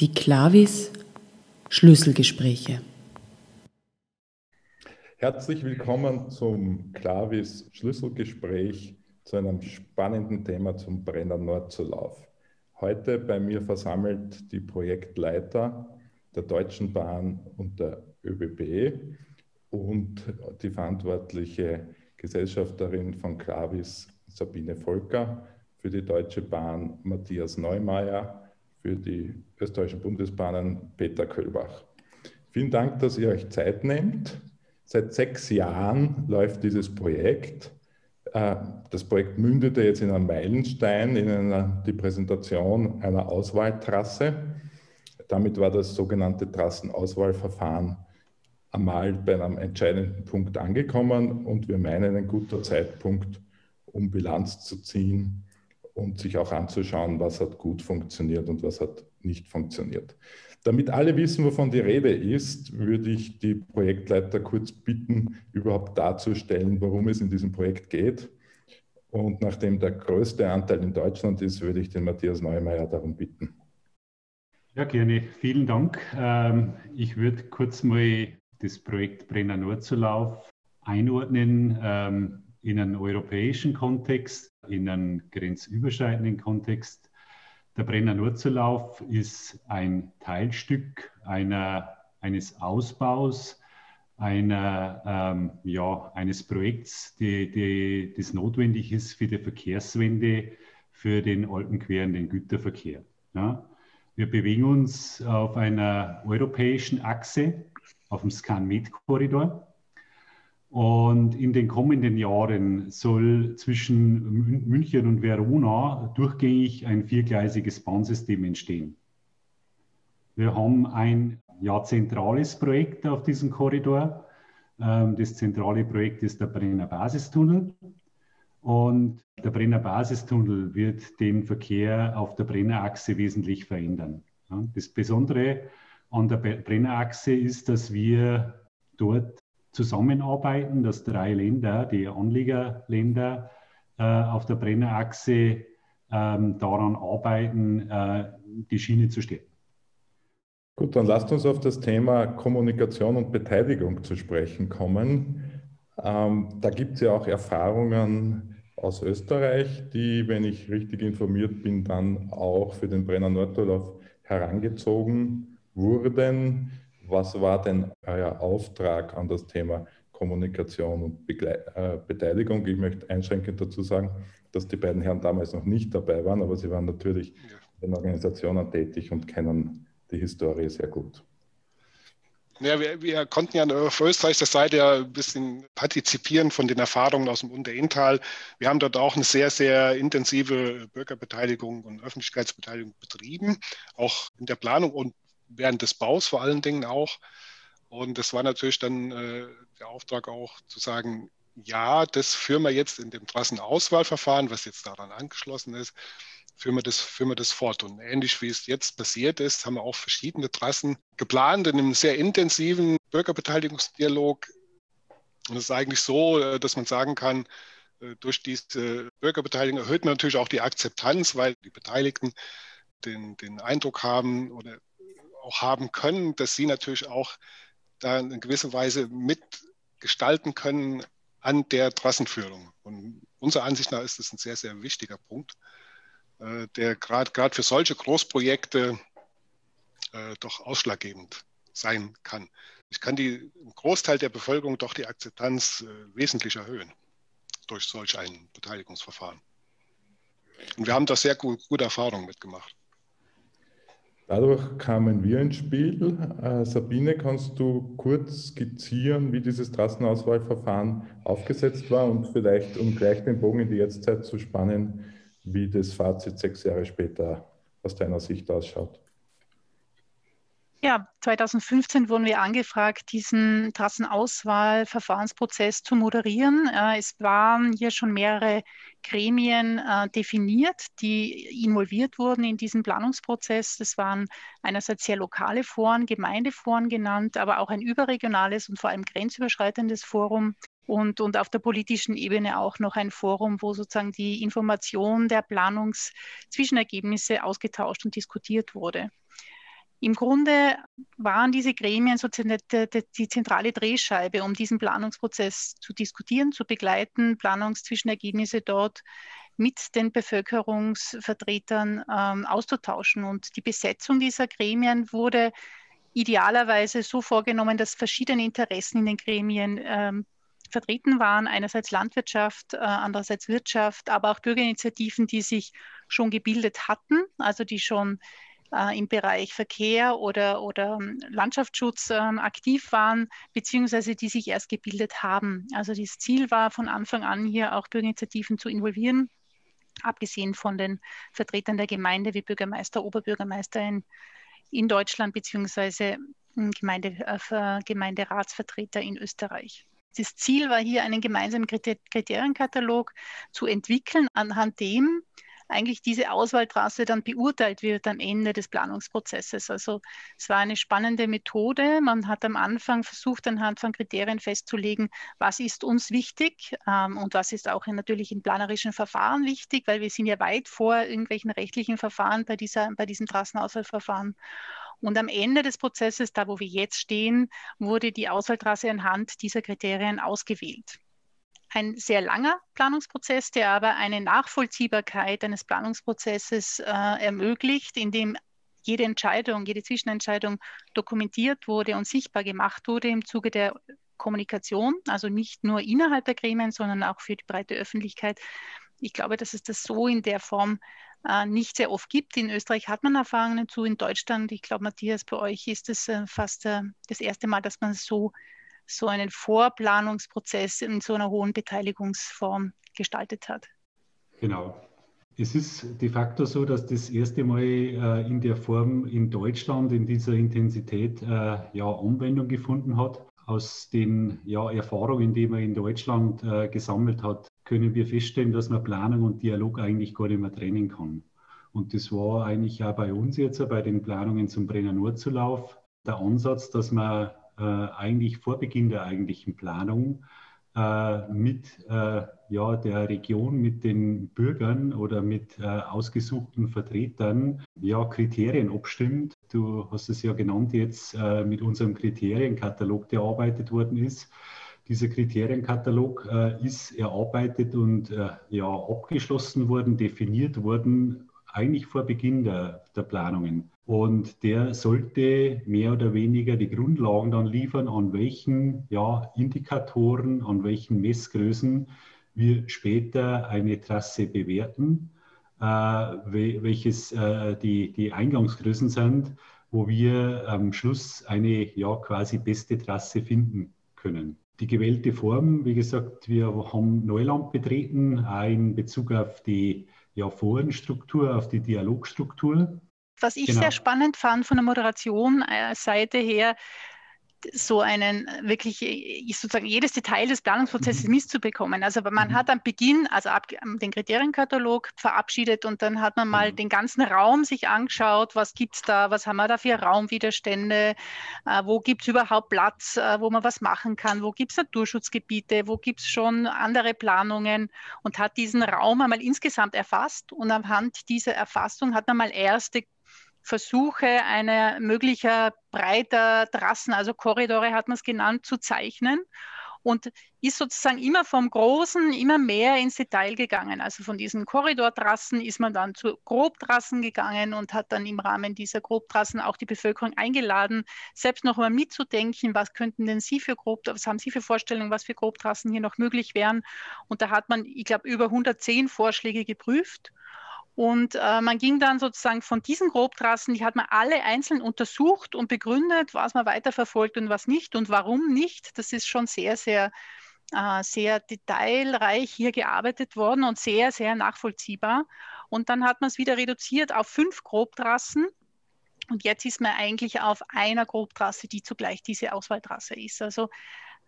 Die Clavis Schlüsselgespräche. Herzlich willkommen zum Clavis Schlüsselgespräch zu einem spannenden Thema zum Brenner Nordzulauf. Heute bei mir versammelt die Projektleiter der Deutschen Bahn und der ÖBB und die verantwortliche Gesellschafterin von Clavis Sabine Volker für die Deutsche Bahn Matthias Neumeier für die österreichischen Bundesbahnen Peter Köllbach. Vielen Dank, dass ihr euch Zeit nehmt. Seit sechs Jahren läuft dieses Projekt. Äh, das Projekt mündete jetzt in einem Meilenstein, in einer, die Präsentation einer Auswahltrasse. Damit war das sogenannte Trassenauswahlverfahren einmal bei einem entscheidenden Punkt angekommen und wir meinen ein guter Zeitpunkt, um Bilanz zu ziehen und sich auch anzuschauen, was hat gut funktioniert und was hat nicht funktioniert. Damit alle wissen, wovon die Rede ist, würde ich die Projektleiter kurz bitten, überhaupt darzustellen, worum es in diesem Projekt geht. Und nachdem der größte Anteil in Deutschland ist, würde ich den Matthias Neumeier darum bitten. Ja, gerne. Vielen Dank. Ähm, ich würde kurz mal das Projekt Brenner Nordzulauf einordnen ähm, in einen europäischen Kontext in einem grenzüberschreitenden Kontext. Der Brenner Nurzerlauf ist ein Teilstück einer, eines Ausbaus einer, ähm, ja, eines Projekts, die, die, das notwendig ist für die Verkehrswende für den alpenquerenden Güterverkehr. Ja. Wir bewegen uns auf einer europäischen Achse, auf dem Scan-Med-Korridor. Und in den kommenden Jahren soll zwischen München und Verona durchgängig ein viergleisiges Bahnsystem entstehen. Wir haben ein ja, zentrales Projekt auf diesem Korridor. Ähm, das zentrale Projekt ist der Brenner Basistunnel. Und der Brenner Basistunnel wird den Verkehr auf der Brennerachse wesentlich verändern. Das Besondere an der Brennerachse ist, dass wir dort zusammenarbeiten, dass drei Länder, die Anliegerländer äh, auf der Brennerachse ähm, daran arbeiten, äh, die Schiene zu stärken. Gut, dann lasst uns auf das Thema Kommunikation und Beteiligung zu sprechen kommen. Ähm, da gibt es ja auch Erfahrungen aus Österreich, die, wenn ich richtig informiert bin, dann auch für den Brenner Nordurlaub herangezogen wurden. Was war denn euer Auftrag an das Thema Kommunikation und Begle äh, Beteiligung? Ich möchte einschränkend dazu sagen, dass die beiden Herren damals noch nicht dabei waren, aber sie waren natürlich in Organisationen tätig und kennen die Historie sehr gut. Ja, wir, wir, konnten ja auf österreichischer Seite ja ein bisschen partizipieren von den Erfahrungen aus dem Unterinntal. Wir haben dort auch eine sehr, sehr intensive Bürgerbeteiligung und Öffentlichkeitsbeteiligung betrieben, auch in der Planung und während des Baus vor allen Dingen auch. Und das war natürlich dann äh, der Auftrag auch zu sagen, ja, das führen wir jetzt in dem Trassenauswahlverfahren, was jetzt daran angeschlossen ist, führen wir das, führen wir das fort. Und ähnlich wie es jetzt passiert ist, haben wir auch verschiedene Trassen geplant in einem sehr intensiven Bürgerbeteiligungsdialog. Und es ist eigentlich so, äh, dass man sagen kann, äh, durch diese Bürgerbeteiligung erhöht man natürlich auch die Akzeptanz, weil die Beteiligten den, den Eindruck haben oder auch haben können, dass sie natürlich auch da in gewisser Weise mitgestalten können an der Trassenführung. Und unserer Ansicht nach ist das ein sehr, sehr wichtiger Punkt, äh, der gerade für solche Großprojekte äh, doch ausschlaggebend sein kann. Ich kann die im Großteil der Bevölkerung doch die Akzeptanz äh, wesentlich erhöhen durch solch ein Beteiligungsverfahren. Und wir haben da sehr gut, gute Erfahrungen mitgemacht. Dadurch kamen wir ins Spiel. Äh, Sabine, kannst du kurz skizzieren, wie dieses Trassenauswahlverfahren aufgesetzt war und vielleicht, um gleich den Bogen in die Jetztzeit zu spannen, wie das Fazit sechs Jahre später aus deiner Sicht ausschaut? Ja, 2015 wurden wir angefragt, diesen Trassenauswahlverfahrensprozess zu moderieren. Äh, es waren hier schon mehrere Gremien äh, definiert, die involviert wurden in diesen Planungsprozess. Das waren einerseits sehr lokale Foren, Gemeindeforen genannt, aber auch ein überregionales und vor allem grenzüberschreitendes Forum. Und, und auf der politischen Ebene auch noch ein Forum, wo sozusagen die Information der Planungszwischenergebnisse ausgetauscht und diskutiert wurde. Im Grunde waren diese Gremien sozusagen die, zentrale Drehscheibe, um diesen Planungsprozess zu diskutieren, zu begleiten, Planungszwischenergebnisse dort mit den Bevölkerungsvertretern ähm, auszutauschen. Und die Besetzung dieser Gremien wurde idealerweise so vorgenommen, dass verschiedene Interessen in den Gremien ähm, vertreten waren. Einerseits Landwirtschaft, äh, andererseits Wirtschaft, aber auch Bürgerinitiativen, die sich schon gebildet hatten, also die schon äh, im Bereich Verkehr oder, oder ähm, Landschaftsschutz äh, aktiv waren, beziehungsweise die sich erst gebildet haben. Also das Ziel war von Anfang an hier auch Bürgerinitiativen zu involvieren, abgesehen von den Vertretern der Gemeinde wie Bürgermeister, Oberbürgermeister in, in Deutschland, beziehungsweise hm, Gemeinde, äh, Gemeinderatsvertreter in Österreich. Das Ziel war hier, einen gemeinsamen Kriterienkatalog zu entwickeln, anhand dem eigentlich diese Auswahltrasse dann beurteilt wird am Ende des Planungsprozesses. Also es war eine spannende Methode. Man hat am Anfang versucht, anhand von Kriterien festzulegen, was ist uns wichtig ähm, und was ist auch in, natürlich in planerischen Verfahren wichtig, weil wir sind ja weit vor irgendwelchen rechtlichen Verfahren bei, dieser, bei diesem Trassenauswahlverfahren. Und am Ende des Prozesses, da wo wir jetzt stehen, wurde die Auswahltrasse anhand dieser Kriterien ausgewählt ein sehr langer Planungsprozess, der aber eine Nachvollziehbarkeit eines Planungsprozesses äh, ermöglicht, indem jede Entscheidung, jede Zwischenentscheidung dokumentiert wurde und sichtbar gemacht wurde im Zuge der Kommunikation, also nicht nur innerhalb der Gremien, sondern auch für die breite Öffentlichkeit. Ich glaube, dass es das so in der Form äh, nicht sehr oft gibt. In Österreich hat man Erfahrungen dazu, in Deutschland, ich glaube, Matthias, bei euch ist es äh, fast äh, das erste Mal, dass man es so so einen Vorplanungsprozess in so einer hohen Beteiligungsform gestaltet hat. Genau. Es ist de facto so, dass das erste Mal äh, in der Form in Deutschland in dieser Intensität äh, ja, Anwendung gefunden hat. Aus den ja, Erfahrungen, die man in Deutschland äh, gesammelt hat, können wir feststellen, dass man Planung und Dialog eigentlich gar nicht mehr trennen kann. Und das war eigentlich auch bei uns jetzt, bei den Planungen zum Brenner Nordzulauf, der Ansatz, dass man äh, eigentlich vor Beginn der eigentlichen Planung äh, mit äh, ja, der Region, mit den Bürgern oder mit ausgesuchten Vertretern ja, Kriterien abstimmt. Du hast es ja genannt jetzt mit unserem Kriterienkatalog, der erarbeitet worden ist. Dieser Kriterienkatalog äh, ist erarbeitet und äh, ja, abgeschlossen worden, definiert worden, eigentlich vor Beginn der, der Planungen. Und der sollte mehr oder weniger die Grundlagen dann liefern, an welchen ja, Indikatoren, an welchen Messgrößen wir später eine Trasse bewerten, äh, welches äh, die, die Eingangsgrößen sind, wo wir am Schluss eine ja, quasi beste Trasse finden können. Die gewählte Form, wie gesagt, wir haben Neuland betreten, auch in Bezug auf die ja, Forenstruktur, auf die Dialogstruktur. Was ich genau. sehr spannend fand von der Moderation-Seite her, so einen wirklich sozusagen jedes Detail des Planungsprozesses mhm. mitzubekommen. Also man mhm. hat am Beginn, also ab, den Kriterienkatalog verabschiedet und dann hat man mal mhm. den ganzen Raum sich angeschaut, was gibt es da, was haben wir da für Raumwiderstände, äh, wo gibt es überhaupt Platz, äh, wo man was machen kann, wo gibt es Naturschutzgebiete, wo gibt es schon andere Planungen und hat diesen Raum einmal insgesamt erfasst und anhand dieser Erfassung hat man mal erste Versuche einer möglicher breiter Trassen, also Korridore hat man es genannt, zu zeichnen und ist sozusagen immer vom Großen immer mehr ins Detail gegangen. Also von diesen Korridortrassen ist man dann zu Grobtrassen gegangen und hat dann im Rahmen dieser Grobtrassen auch die Bevölkerung eingeladen, selbst noch mal mitzudenken, was könnten denn Sie für Grob, was haben Sie für Vorstellungen, was für Grobtrassen hier noch möglich wären. Und da hat man, ich glaube, über 110 Vorschläge geprüft und äh, man ging dann sozusagen von diesen Grobtrassen, die hat man alle einzeln untersucht und begründet, was man weiterverfolgt und was nicht und warum nicht. Das ist schon sehr, sehr, äh, sehr detailreich hier gearbeitet worden und sehr, sehr nachvollziehbar. Und dann hat man es wieder reduziert auf fünf Grobtrassen. Und jetzt ist man eigentlich auf einer Grobtrasse, die zugleich diese Auswahltrasse ist. Also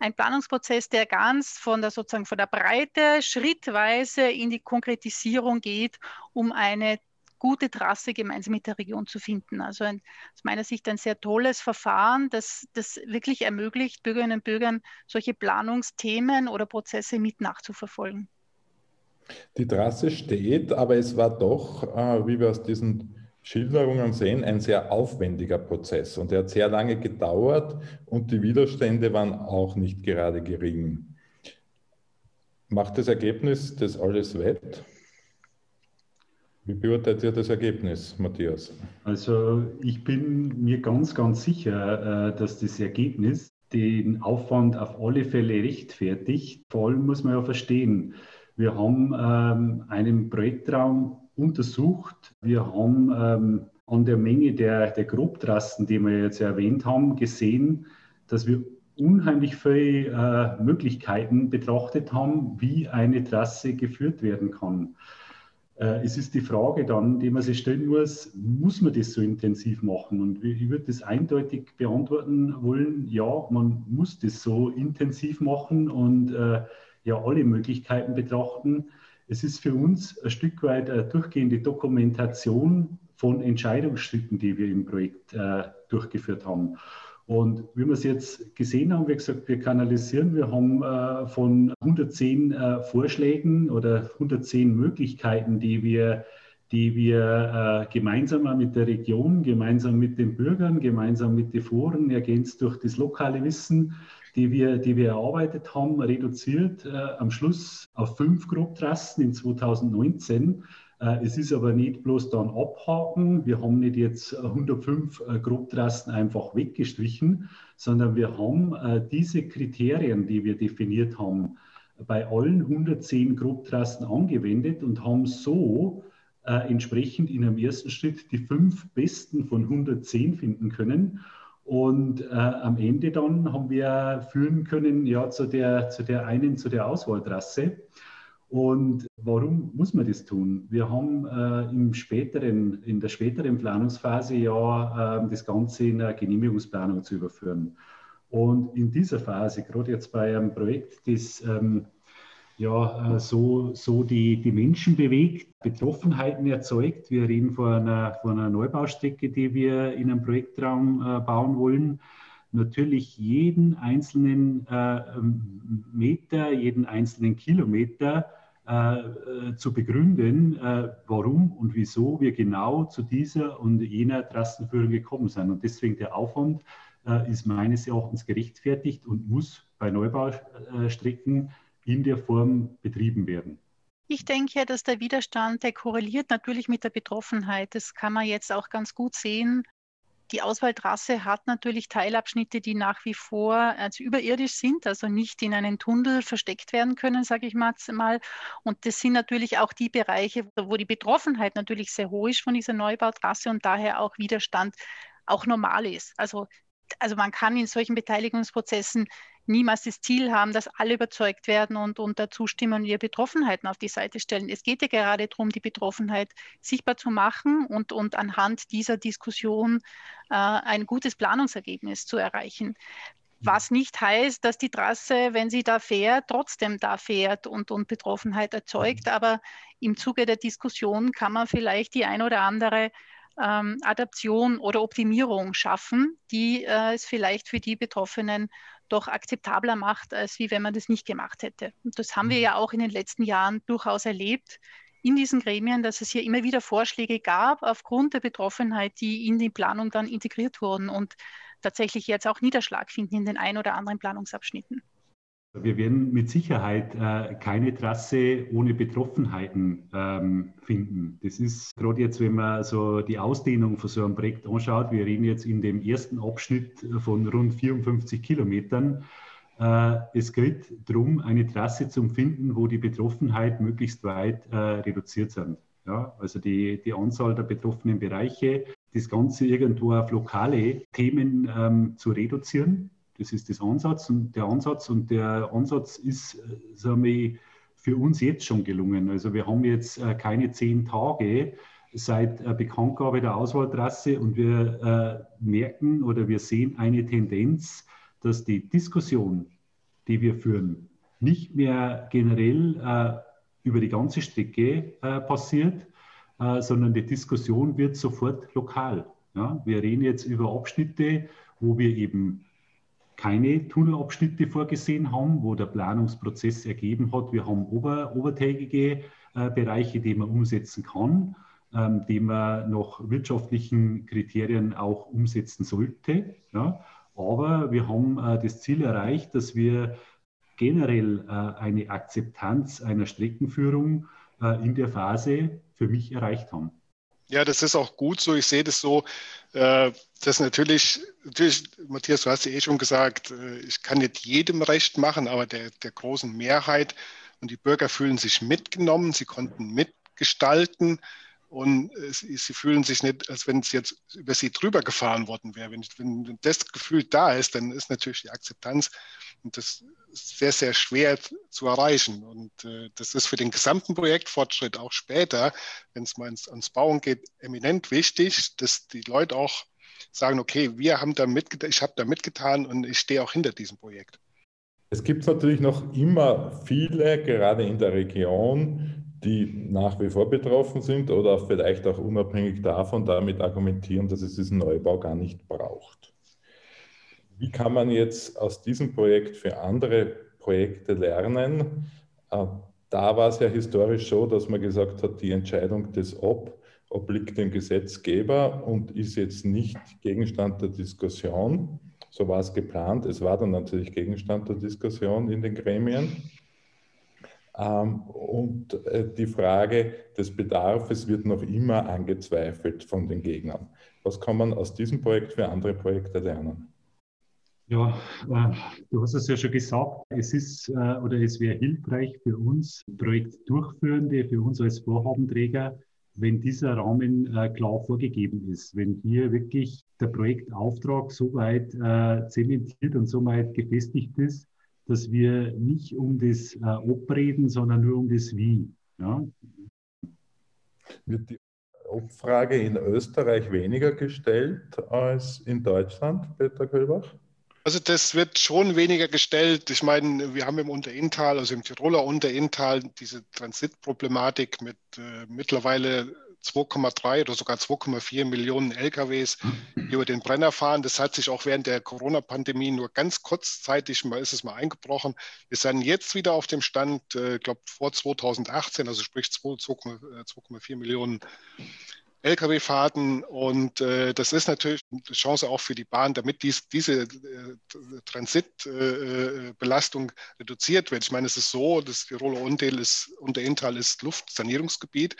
ein Planungsprozess, der ganz von der sozusagen von der Breite schrittweise in die Konkretisierung geht, um eine gute Trasse gemeinsam mit der Region zu finden. Also ein, aus meiner Sicht ein sehr tolles Verfahren, das, das wirklich ermöglicht, Bürgerinnen und Bürgern solche Planungsthemen oder Prozesse mit nachzuverfolgen. Die Trasse steht, aber es war doch, äh, wie wir aus diesen Schilderungen sehen, ein sehr aufwendiger Prozess und er hat sehr lange gedauert und die Widerstände waren auch nicht gerade gering. Macht das Ergebnis das alles wett? Wie beurteilt ihr das Ergebnis, Matthias? Also ich bin mir ganz, ganz sicher, äh, dass das Ergebnis den Aufwand auf alle Fälle rechtfertigt. Vor allem muss man ja verstehen, wir haben ähm, einen Projektraum untersucht. Wir haben ähm, an der Menge der, der Grobtrassen, die wir jetzt erwähnt haben, gesehen, dass wir unheimlich viele äh, Möglichkeiten betrachtet haben, wie eine Trasse geführt werden kann. Äh, es ist die Frage dann, die man sich stellen muss, muss man das so intensiv machen? Und ich würde das eindeutig beantworten wollen, ja, man muss das so intensiv machen und äh, ja alle Möglichkeiten betrachten. Es ist für uns ein Stück weit eine durchgehende Dokumentation von Entscheidungsschritten, die wir im Projekt äh, durchgeführt haben. Und wie wir es jetzt gesehen haben, wie gesagt, wir kanalisieren, wir haben äh, von 110 äh, Vorschlägen oder 110 Möglichkeiten, die wir, die wir äh, gemeinsam mit der Region, gemeinsam mit den Bürgern, gemeinsam mit den Foren, ergänzt durch das lokale Wissen, die wir, die wir erarbeitet haben, reduziert äh, am Schluss auf fünf Grobtrassen in 2019 äh, es ist aber nicht bloß dann abhaken. Wir haben nicht jetzt 105 äh, Grobtrassen einfach weggestrichen, sondern wir haben äh, diese Kriterien, die wir definiert haben, bei allen 110 Grobtrassen angewendet und haben so entsprechend in einem ersten Schritt die fünf besten von 110 finden können. Und äh, am Ende dann haben wir führen können ja, zu, der, zu der einen, zu der Auswahltrasse. Und warum muss man das tun? Wir haben äh, im späteren, in der späteren Planungsphase ja äh, das Ganze in eine Genehmigungsplanung zu überführen. Und in dieser Phase, gerade jetzt bei einem Projekt, das ähm, ja äh, so, so die, die Menschen bewegt, Betroffenheiten erzeugt. Wir reden von einer, von einer Neubaustrecke, die wir in einem Projektraum äh, bauen wollen natürlich jeden einzelnen äh, Meter, jeden einzelnen Kilometer zu begründen, warum und wieso wir genau zu dieser und jener Trassenführung gekommen sind. Und deswegen der Aufwand ist meines Erachtens gerechtfertigt und muss bei Neubaustrecken in der Form betrieben werden. Ich denke, dass der Widerstand, der korreliert natürlich mit der Betroffenheit. Das kann man jetzt auch ganz gut sehen die Auswahltrasse hat natürlich Teilabschnitte, die nach wie vor also überirdisch sind, also nicht in einen Tunnel versteckt werden können, sage ich mal. Und das sind natürlich auch die Bereiche, wo die Betroffenheit natürlich sehr hoch ist von dieser Neubautrasse und daher auch Widerstand auch normal ist. Also also man kann in solchen Beteiligungsprozessen niemals das Ziel haben, dass alle überzeugt werden und unter Zustimmung ihre Betroffenheiten auf die Seite stellen. Es geht ja gerade darum, die Betroffenheit sichtbar zu machen und, und anhand dieser Diskussion äh, ein gutes Planungsergebnis zu erreichen. Was nicht heißt, dass die Trasse, wenn sie da fährt, trotzdem da fährt und, und Betroffenheit erzeugt. Aber im Zuge der Diskussion kann man vielleicht die ein oder andere ähm, Adaption oder Optimierung schaffen, die äh, es vielleicht für die Betroffenen doch akzeptabler macht, als wie wenn man das nicht gemacht hätte. Und das haben wir mhm. ja auch in den letzten Jahren durchaus erlebt in diesen Gremien, dass es hier immer wieder Vorschläge gab aufgrund der Betroffenheit, die in die Planung dann integriert wurden und tatsächlich jetzt auch Niederschlag finden in den ein oder anderen Planungsabschnitten. Wir werden mit Sicherheit äh, keine Trasse ohne Betroffenheiten ähm, finden. Das ist gerade jetzt, wenn man so die Ausdehnung von so einem Projekt anschaut, wir reden jetzt in dem ersten Abschnitt von rund 54 Kilometern. Äh, es geht darum, eine Trasse zu finden, wo die Betroffenheit möglichst weit äh, reduziert sind. Ja, also die, die Anzahl der betroffenen Bereiche, das Ganze irgendwo auf lokale Themen ähm, zu reduzieren das ist das Ansatz und der Ansatz und der Ansatz ist, äh, sagen wir, für uns jetzt schon gelungen. Also wir haben jetzt äh, keine zehn Tage seit äh, Bekanntgabe der Auswahltrasse und wir merken oder wir sehen eine Tendenz, dass die Diskussion, die wir führen, nicht mehr generell über die ganze Strecke passiert, sondern die Diskussion wird sofort lokal. Wir reden jetzt über Abschnitte, wo wir eben keine Tunnelabschnitte vorgesehen haben, wo der Planungsprozess ergeben hat, wir haben ober, obertägige äh, Bereiche, die man umsetzen kann. ähm, den man nach wirtschaftlichen Kriterien auch umsetzen sollte. Ja. Aber wir haben äh, das Ziel erreicht, dass wir generell äh, eine Akzeptanz einer Streckenführung äh, in der Phase für mich erreicht haben. Ja, das ist auch gut so. Ich sehe das so, äh, dass natürlich, natürlich, Matthias, du hast ja eh schon gesagt, äh, ich kann nicht jedem recht machen, aber der, der großen Mehrheit und die Bürger fühlen sich mitgenommen, sie konnten mitgestalten und äh, sie, fühlen sich nicht, als wenn es jetzt über sie drüber gefahren worden wäre. Wenn, wenn das Gefühl da ist, dann ist natürlich die Akzeptanz und das ist sehr, sehr schwer zu erreichen. Und äh, das ist für den gesamten Projektfortschritt auch später, wenn es mal ins, ans Bauen geht, eminent wichtig, dass die Leute auch sagen, okay, wir haben da mitgetan, ich habe da mitgetan und ich stehe auch hinter diesem Projekt. Es gibt natürlich noch immer viele, gerade in der Region, die nach wie vor betroffen sind oder vielleicht auch unabhängig davon damit argumentieren, dass es diesen Neubau gar nicht braucht. Wie kann man jetzt aus diesem Projekt für andere Projekte lernen? Äh, da war es ja historisch so, dass man gesagt hat, die Entscheidung des Ob obliegt dem Gesetzgeber und ist jetzt nicht Gegenstand der Diskussion. So war es geplant. Es war dann natürlich Gegenstand der Diskussion in den Gremien. Ähm, und äh, die Frage des Bedarfs wird noch immer angezweifelt von den Gegnern. Was kann man aus diesem Projekt für andere Projekte lernen? Ja, äh, du hast es ja schon gesagt, es ist äh, oder es wäre hilfreich für uns Projektdurchführende, für uns als Vorhabenträger, wenn dieser Rahmen klar vorgegeben ist, wenn hier wirklich der Projektauftrag so weit zementiert und so weit gefestigt ist, dass wir nicht um das äh, Ob reden, sondern nur um das Wie. Ja? Wird die Ob-Frage in Österreich weniger gestellt als in Deutschland, Peter Köhlbach? Also das wird schon weniger gestellt. Ich meine, wir haben im Unterinntal, also im Tiroler Unterinntal, diese Transitproblematik mit äh, mittlerweile 2,3 oder sogar 2,4 Millionen LKWs über den Brenner fahren. Das hat sich auch während der Corona-Pandemie nur ganz kurzzeitig mal ist es mal eingebrochen. Wir sind jetzt wieder auf dem Stand, ich äh, glaube vor 2018, also sprich 2,4 Millionen Lkw-Fahrten und äh, das ist natürlich eine Chance auch für die Bahn, damit dies, diese äh, Transitbelastung äh, reduziert wird. Ich meine, es ist so, das Tiroler Unterintal ist, Unterintal ist Luftsanierungsgebiet.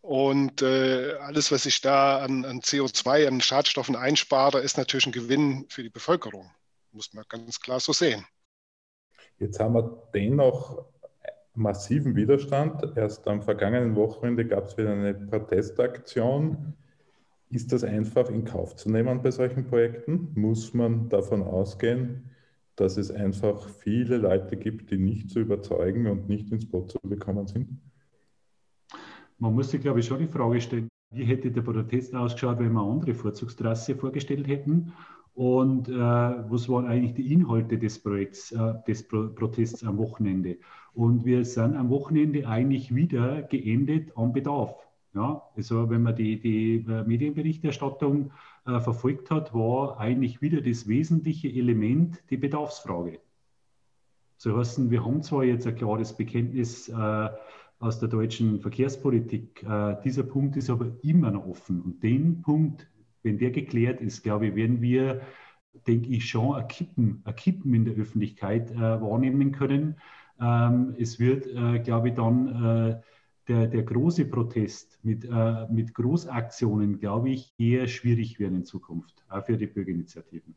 Und äh, alles, was ich da an, an, CO2, an Schadstoffen einspare, ist natürlich ein Gewinn für die Bevölkerung. Muss man ganz klar so sehen. Jetzt haben wir dennoch massiven Widerstand. Erst am vergangenen Wochenende gab es wieder eine Protestaktion. Ist das einfach in Kauf zu nehmen bei solchen Projekten? Muss man davon ausgehen, dass es einfach viele Leute gibt, die nicht zu überzeugen und nicht ins Boot zu bekommen sind? Man muss sich, glaube ich, schon die Frage stellen, wie hätte der Protest ausgeschaut, wenn wir eine andere Vorzugstrasse vorgestellt hätten? Und äh, was waren eigentlich die Inhalte des Projekts, äh, des Pro Protests am Wochenende? Und wir sind am Wochenende eigentlich wieder geendet am Bedarf. Ja, also wenn man die, die äh, Medienberichterstattung äh, verfolgt hat, war eigentlich wieder das wesentliche Element die Bedarfsfrage. So heißen, wir haben zwar jetzt ein klares Bekenntnis äh, aus der deutschen Verkehrspolitik. Äh, dieser Punkt ist aber immer noch offen. Und den Punkt, wenn der geklärt ist, glaube ich, werden wir, denke ich, schon ein Kippen, ein Kippen in der Öffentlichkeit äh, wahrnehmen können. Ähm, es wird, äh, glaube ich, dann der, der große Protest mit, mit Großaktionen, glaube ich, eher schwierig werden in Zukunft, auch für die Bürgerinitiativen.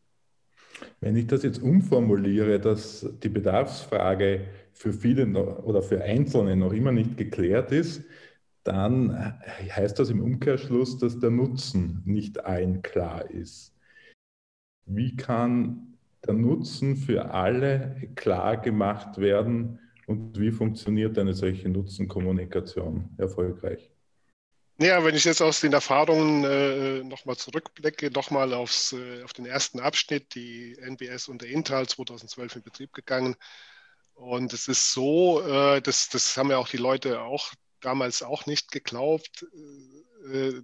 Wenn ich das jetzt umformuliere, dass die Bedarfsfrage für viele noch, oder für Einzelne noch immer nicht geklärt ist, dann heißt das im Umkehrschluss, dass der Nutzen nicht allen klar ist. Wie kann der Nutzen für alle klar gemacht werden und wie funktioniert eine solche Nutzenkommunikation erfolgreich? Ja, wenn ich jetzt aus den Erfahrungen äh, nochmal zurückblicke, nochmal äh, auf den ersten Abschnitt, die NBS und der Intal 2012 in Betrieb gegangen. Und es ist so, äh, das, das haben ja auch die Leute auch damals auch nicht geglaubt, äh,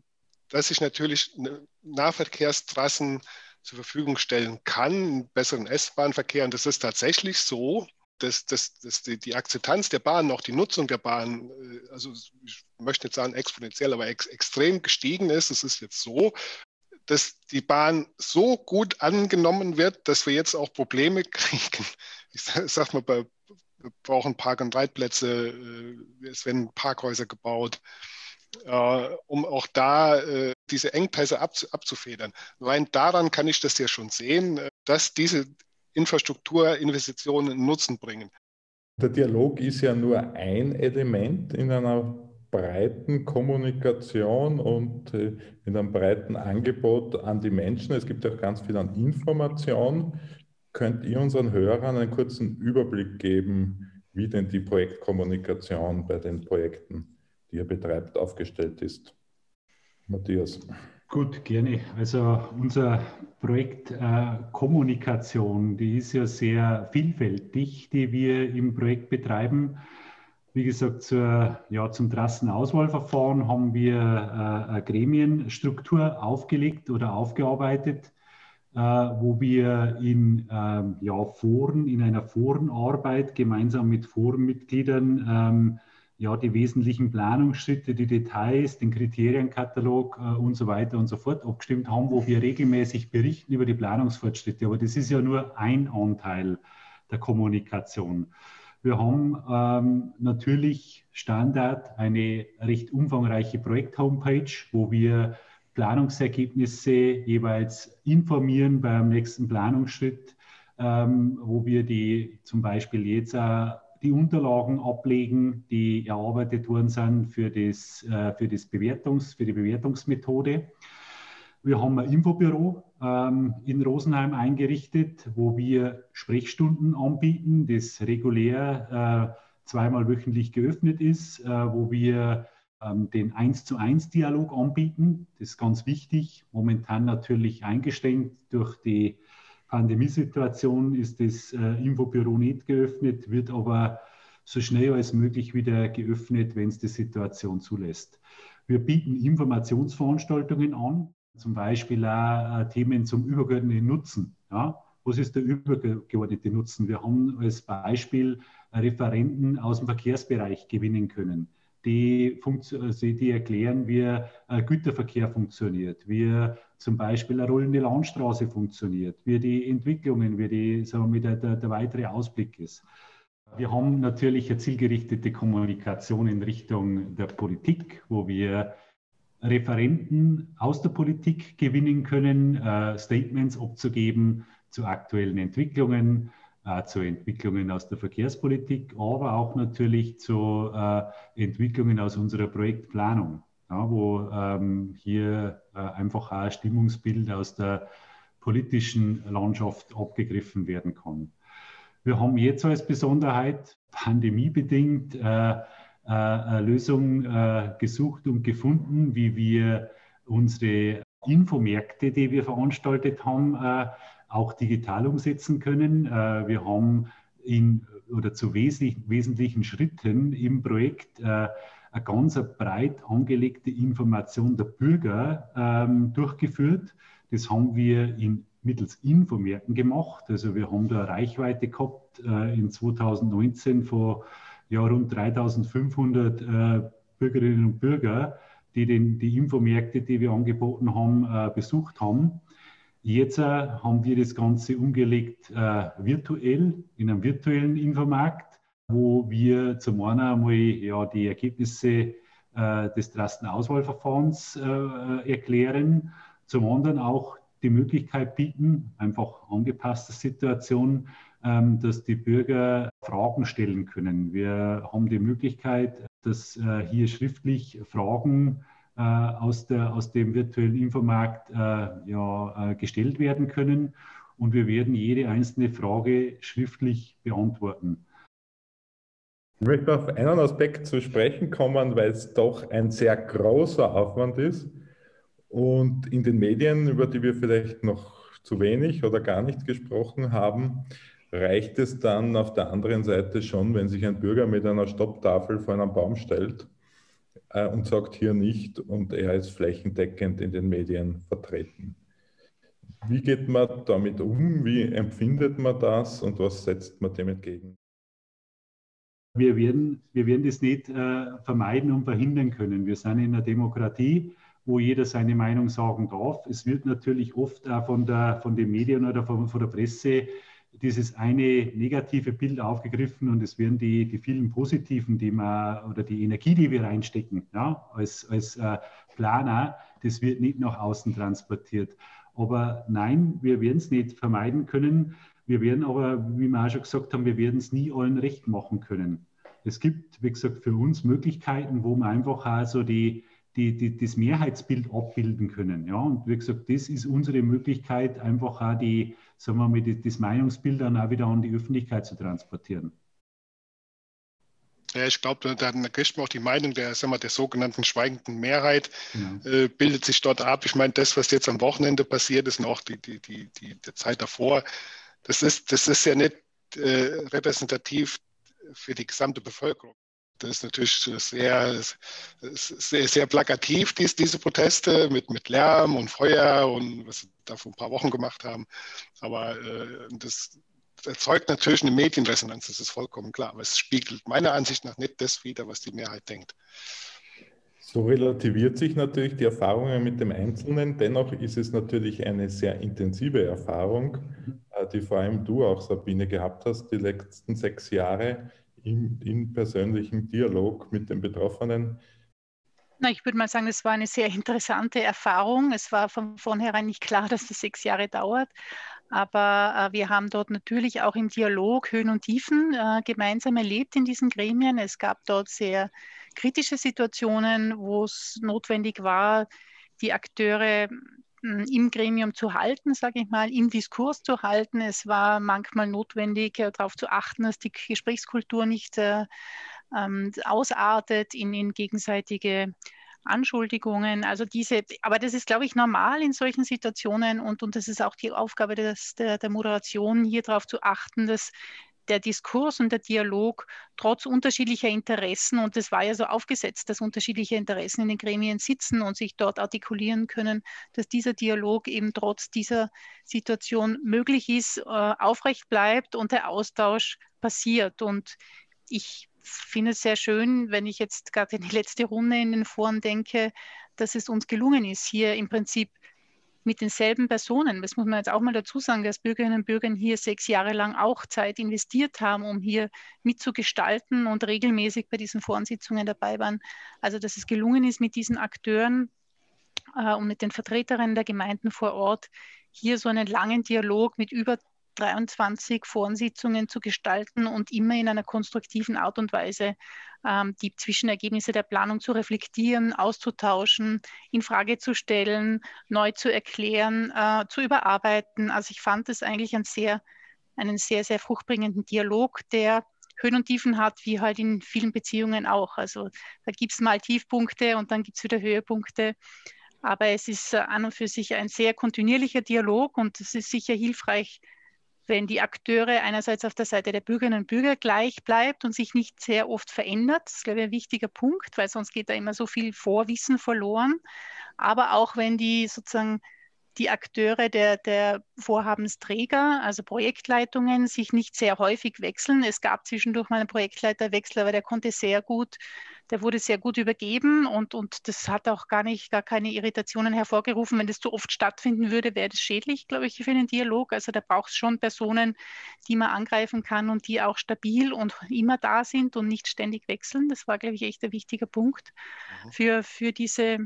dass ich natürlich Nahverkehrstrassen zur Verfügung stellen kann, einen besseren S-Bahn-Verkehr. Und das ist tatsächlich so dass, dass, dass die, die, Akzeptanz der Bahn, auch die Nutzung der Bahn also ich möchte nicht sagen exponentiell, aber ex extrem gestiegen ist. Es ist jetzt so, dass die Bahn so gut angenommen wird, dass wir jetzt auch Probleme kriegen. Ich sag mal, wir brauchen Park- und Reitplätze, äh, es werden Parkhäuser gebaut, äh, um auch da äh, diese Engpässe abzufedern. Rein daran kann ich das ja schon sehen, dass diese Infrastrukturinvestitionen Nutzen bringen. Der Dialog ist ja nur ein Element in einer breiten Kommunikation und in einem breiten Angebot an die Menschen. Es gibt auch ganz viel an Information. Könnt ihr unseren Hörern einen kurzen Überblick geben, wie denn die Projektkommunikation bei den Projekten, die ihr betreibt, aufgestellt ist? Matthias. Gut, gerne. Also unser Projekt äh, Kommunikation, die ist ja sehr vielfältig, die wir im Projekt betreiben. Wie gesagt, zur, ja, zum Trassenauswahlverfahren haben wir äh, eine Gremienstruktur aufgelegt oder aufgearbeitet, äh, wo wir in ähm, ja, Foren, in einer Forenarbeit gemeinsam mit Forenmitgliedern ähm, ja, die wesentlichen Planungsschritte, die Details, den Kriterienkatalog äh, und so weiter und so fort abgestimmt haben, wo wir regelmäßig berichten über die Planungsfortschritte. Aber das ist ja nur ein Anteil der Kommunikation. Wir haben ähm, natürlich Standard eine recht umfangreiche Projekt-Homepage, wo wir Planungsergebnisse jeweils informieren beim nächsten Planungsschritt, ähm, wo wir die zum Beispiel jetzt auch die Unterlagen ablegen, die erarbeitet worden sind für, das, äh, für, das Bewertungs-, für die Bewertungsmethode. Wir haben ein Infobüro ähm, in Rosenheim eingerichtet, wo wir Sprechstunden anbieten, das regulär äh, zweimal wöchentlich geöffnet ist, äh, wo wir ähm, den 1 zu 1 Dialog anbieten. Das ist ganz wichtig, momentan natürlich eingeschränkt durch die Pandemiesituation ist das äh, Infobüro nicht geöffnet, wird aber so schnell als möglich wieder geöffnet, wenn es die Situation zulässt. Wir bieten Informationsveranstaltungen an, zum Beispiel auch äh, Themen zum übergeordneten Nutzen. Ja? Was ist der übergeordnete Nutzen? Wir haben als Beispiel Referenten aus dem Verkehrsbereich gewinnen können die, also die erklären, wie äh, Güterverkehr funktioniert, wie zum Beispiel eine rollende Landstraße funktioniert, wie die Entwicklungen, wie die, sagen wir, der, der, der weitere Ausblick ist. Wir haben natürlich eine zielgerichtete Kommunikation in Richtung der Politik, wo wir Referenten aus der Politik gewinnen können, äh, Statements abzugeben zu aktuellen Entwicklungen, äh, zu Entwicklungen aus der Verkehrspolitik, aber auch natürlich zu äh, Entwicklungen aus unserer Projektplanung, ja, wo ähm, hier äh, einfach auch ein Stimmungsbild aus der politischen Landschaft abgegriffen werden kann. Wir haben jetzt als Besonderheit pandemiebedingt äh, äh, eine Lösung äh, gesucht und gefunden, wie wir unsere Infomärkte, die wir veranstaltet haben, auch digital umsetzen können. Äh, wir haben in oder zu wesentlichen Schritten im Projekt äh, eine ganz breit angelegte Information der Bürger ähm, durchgeführt. Das haben wir in, mittels Infomärkten gemacht. Also wir haben da eine Reichweite gehabt äh, in 2019 von ja, rund 3500 äh, Bürgerinnen und Bürger, die den, die Infomärkte, die wir angeboten haben, äh, besucht haben. Jetzt äh, haben wir das Ganze umgelegt äh, virtuell, in einem virtuellen Infomarkt, wo wir zum einen einmal ja, die Ergebnisse äh, des Trastenauswahlverfahrens äh, erklären, zum anderen auch die Möglichkeit bieten, einfach angepasster Situation, ähm, dass die Bürger Fragen stellen können. Wir haben die Möglichkeit, dass äh, hier schriftlich Fragen äh, aus, der, aus dem virtuellen Infomarkt äh, ja, äh, gestellt werden können. Und wir werden jede einzelne Frage schriftlich beantworten. Ich möchte auf einen Aspekt zu sprechen kommen, weil es doch ein sehr großer Aufwand ist. Und in den Medien, über die wir vielleicht noch zu wenig oder gar nicht gesprochen haben, reicht es dann auf der anderen Seite schon, wenn sich ein Bürger mit einer Stopptafel vor einen Baum stellt äh, und sagt hier nicht und er ist flächendeckend in den Medien vertreten. Wie geht man damit um? Wie empfindet man das und was setzt man dem entgegen? Wir werden, wir werden das nicht äh, vermeiden und verhindern können. Wir sind in einer Demokratie, wo jeder seine Meinung sagen darf. Es wird natürlich oft auch von, der, von den Medien oder von, von der Presse dieses eine negative Bild aufgegriffen und es werden die, die vielen positiven, die man oder die Energie, die wir reinstecken, ja, als, als äh, Planer, das wird nicht nach außen transportiert. Aber nein, wir werden es nicht vermeiden können. Wir werden aber, wie wir auch schon gesagt haben, wir werden es nie allen recht machen können. Es gibt, wie gesagt, für uns Möglichkeiten, wo wir einfach also die, die, die, das Mehrheitsbild abbilden können. Ja? Und wie gesagt, das ist unsere Möglichkeit, einfach auch die, sagen wir mal, das Meinungsbild dann auch wieder an die Öffentlichkeit zu transportieren. Ja, ich glaube, dann kriegt man auch die Meinung der, sagen wir, der sogenannten schweigenden Mehrheit, ja. äh, bildet sich dort ab. Ich meine, das, was jetzt am Wochenende passiert ist und auch die, die, die, die, die Zeit davor, das ist, das ist ja nicht äh, repräsentativ für die gesamte Bevölkerung. Das ist natürlich sehr, sehr, sehr plakativ, dies, diese Proteste mit, mit Lärm und Feuer und was sie da vor ein paar Wochen gemacht haben. Aber äh, das, erzeugt natürlich eine Medienresonanz, das ist vollkommen klar. Aber es spiegelt meiner Ansicht nach nicht das wider, was die Mehrheit denkt. So relativiert sich natürlich die Erfahrungen mit dem Einzelnen. Dennoch ist es natürlich eine sehr intensive Erfahrung, äh, die vor allem du auch, Sabine, gehabt hast, die letzten sechs Jahre im, in persönlichem Dialog mit den Betroffenen. Na, ich würde mal sagen, es war eine sehr interessante Erfahrung. Es war von vornherein nicht klar, dass das sechs Jahre dauert. Aber äh, wir haben dort natürlich auch im Dialog Höhen und Tiefen äh, gemeinsam erlebt in diesen Gremien. Es gab dort sehr kritische Situationen, wo es notwendig war, die Akteure hm, im Gremium zu halten, sage ich mal, im Diskurs zu halten. Es war manchmal notwendig, äh, darauf zu achten, dass die Gesprächskultur nicht äh, ähm, ausartet in, in gegenseitige Anschuldigungen. Also diese, aber das ist, glaube ich, normal in solchen Situationen und, und das ist auch die Aufgabe des, der, der Moderation, hier darauf zu achten, dass der Diskurs und der Dialog trotz unterschiedlicher Interessen, und es war ja so aufgesetzt, dass unterschiedliche Interessen in den Gremien sitzen und sich dort artikulieren können, dass dieser Dialog eben trotz dieser Situation möglich ist, äh, aufrecht bleibt und der Austausch passiert. Und ich finde es sehr schön, wenn ich jetzt gerade in die letzte Runde in den Foren denke, dass es uns gelungen ist, hier im Prinzip mit denselben Personen. Das muss man jetzt auch mal dazu sagen, dass Bürgerinnen und Bürger hier sechs Jahre lang auch Zeit investiert haben, um hier mitzugestalten und regelmäßig bei diesen Voransitzungen dabei waren. Also, dass es gelungen ist, mit diesen Akteuren äh, und mit den Vertreterinnen der Gemeinden vor Ort hier so einen langen Dialog mit über 23 Voransitzungen zu gestalten und immer in einer konstruktiven Art und Weise ähm, die Zwischenergebnisse der Planung zu reflektieren, auszutauschen, in Frage zu stellen, neu zu erklären, äh, zu überarbeiten. Also ich fand es eigentlich ein sehr, einen sehr, sehr fruchtbringenden Dialog, der Höhen und Tiefen hat, wie halt in vielen Beziehungen auch. Also da gibt es mal Tiefpunkte und dann gibt es wieder Höhepunkte. Aber es ist äh, an und für sich ein sehr kontinuierlicher Dialog und es ist sicher hilfreich, wenn die Akteure einerseits auf der Seite der Bürgerinnen und Bürger gleich bleibt und sich nicht sehr oft verändert. Das ist, glaube ich, ein wichtiger Punkt, weil sonst geht da immer so viel Vorwissen verloren. Aber auch wenn die sozusagen die Akteure der, der Vorhabensträger, also Projektleitungen, sich nicht sehr häufig wechseln. Es gab zwischendurch mal einen Projektleiterwechsel, aber der konnte sehr gut, der wurde sehr gut übergeben und, und das hat auch gar nicht, gar keine Irritationen hervorgerufen. Wenn das zu oft stattfinden würde, wäre das schädlich, glaube ich, für den Dialog. Also da braucht es schon Personen, die man angreifen kann und die auch stabil und immer da sind und nicht ständig wechseln. Das war, glaube ich, echt ein wichtiger Punkt mhm. für, für diese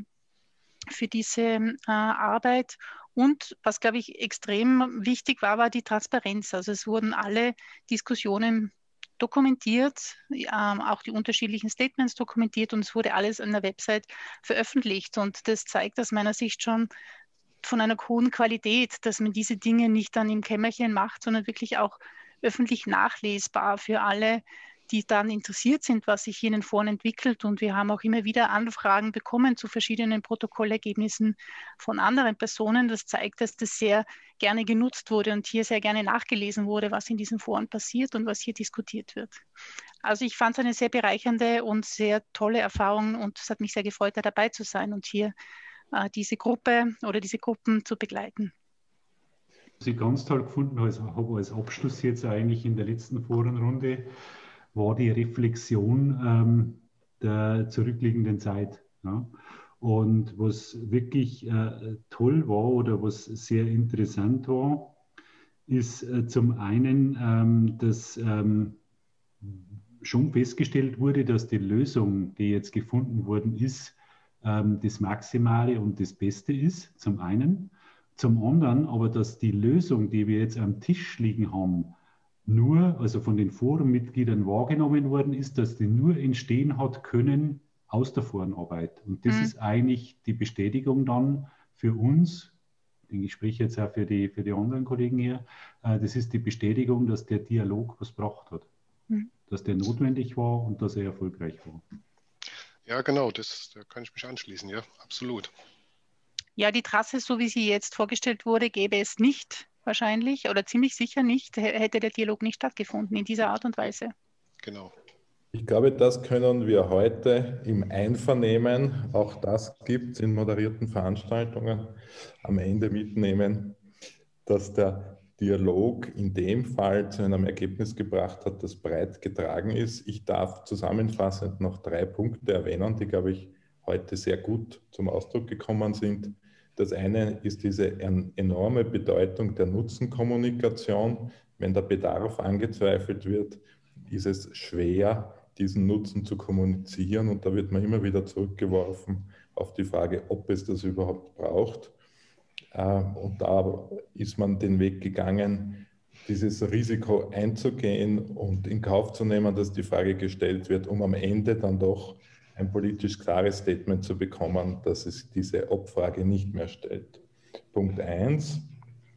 für diese äh, Arbeit. Und was, glaube ich, extrem wichtig war, war die Transparenz. Also es wurden alle Diskussionen dokumentiert, ähm, auch die unterschiedlichen Statements dokumentiert und es wurde alles an der Website veröffentlicht. Und das zeigt aus meiner Sicht schon von einer hohen Qualität, dass man diese Dinge nicht dann im Kämmerchen macht, sondern wirklich auch öffentlich nachlesbar für alle die dann interessiert sind, was sich hier in den Foren entwickelt. Und wir haben auch immer wieder Anfragen bekommen zu verschiedenen Protokollergebnissen von anderen Personen. Das zeigt, dass das sehr gerne genutzt wurde und hier sehr gerne nachgelesen wurde, was in diesen Foren passiert und was hier diskutiert wird. Also ich fand es eine sehr bereichernde und sehr tolle Erfahrung und es hat mich sehr gefreut, da dabei zu sein und hier äh, diese Gruppe oder diese Gruppen zu begleiten. Was ich ganz toll gefunden habe als Abschluss jetzt eigentlich in der letzten Forenrunde, war die Reflexion ähm, der zurückliegenden Zeit. Ja. Und was wirklich äh, toll war oder was sehr interessant war, ist äh, zum einen, ähm, dass ähm, schon festgestellt wurde, dass die Lösung, die jetzt gefunden worden ist, ähm, das Maximale und das Beste ist, zum einen. Zum anderen aber, dass die Lösung, die wir jetzt am Tisch liegen haben, nur, also von den Forummitgliedern wahrgenommen worden ist, dass die nur entstehen hat können aus der Forenarbeit. Und das mhm. ist eigentlich die Bestätigung dann für uns, ich spreche jetzt auch für die, für die anderen Kollegen hier, äh, das ist die Bestätigung, dass der Dialog was gebracht hat. Mhm. Dass der notwendig war und dass er erfolgreich war. Ja, genau, das, da kann ich mich anschließen, ja, absolut. Ja, die Trasse, so wie sie jetzt vorgestellt wurde, gäbe es nicht wahrscheinlich oder ziemlich sicher nicht, hätte der Dialog nicht stattgefunden in dieser Art und Weise. Genau. Ich glaube, das können wir heute im Einvernehmen, auch das gibt es in moderierten Veranstaltungen, am Ende mitnehmen, dass der Dialog in dem Fall zu einem Ergebnis gebracht hat, das breit getragen ist. Ich darf zusammenfassend noch drei Punkte erwähnen, die, glaube ich, heute sehr gut zum Ausdruck gekommen sind. Das eine ist diese enorme Bedeutung der Nutzenkommunikation. Wenn der Bedarf angezweifelt wird, ist es schwer, diesen Nutzen zu kommunizieren. Und da wird man immer wieder zurückgeworfen auf die Frage, ob es das überhaupt braucht. Äh, und da ist man den Weg gegangen, dieses Risiko einzugehen und in Kauf zu nehmen, dass die Frage gestellt wird, um am Ende dann doch ein politisch klares Statement zu bekommen, dass es diese Obfrage nicht mehr stellt. Punkt eins.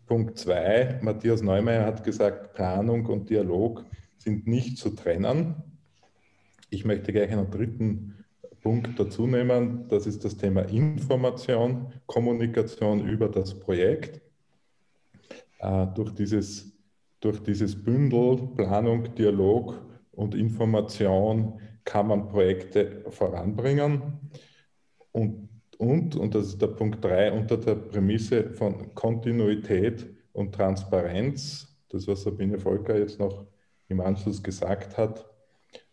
Punkt zwei, Matthias Neumeier hat gesagt, Planung und Dialog sind nicht zu trennen. Ich möchte gleich einen dritten Punkt dazu nehmen. Das ist das Thema Information, Kommunikation über das Projekt. Äh, durch, dieses, durch dieses Bündel Planung, Dialog und Information kann man Projekte voranbringen. Und, und, und das ist der Punkt 3, unter der Prämisse von Kontinuität und Transparenz, das was Sabine Volker jetzt noch im Anschluss gesagt hat,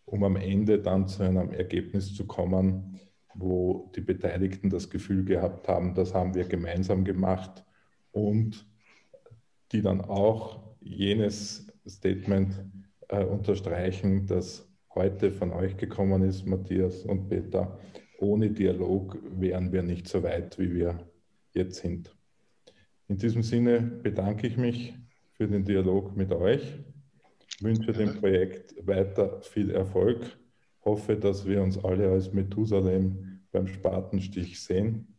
um am Ende dann zu einem Ergebnis zu kommen, wo die Beteiligten das Gefühl gehabt haben, das haben wir gemeinsam gemacht und die dann auch jenes Statement äh, unterstreichen, das heute von euch gekommen ist, Matthias und Peter. Ohne Dialog wären wir nicht so weit, wie wir jetzt sind. In diesem Sinne bedanke ich mich für den Dialog mit euch wünsche dem Projekt weiter viel Erfolg. Hoffe, dass wir uns alle als Methusalem beim Spatenstich sehen.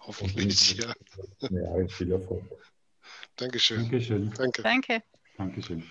Hoffentlich, ja. Viel Erfolg. Dankeschön. Dankeschön. Danke. Danke. Dankeschön.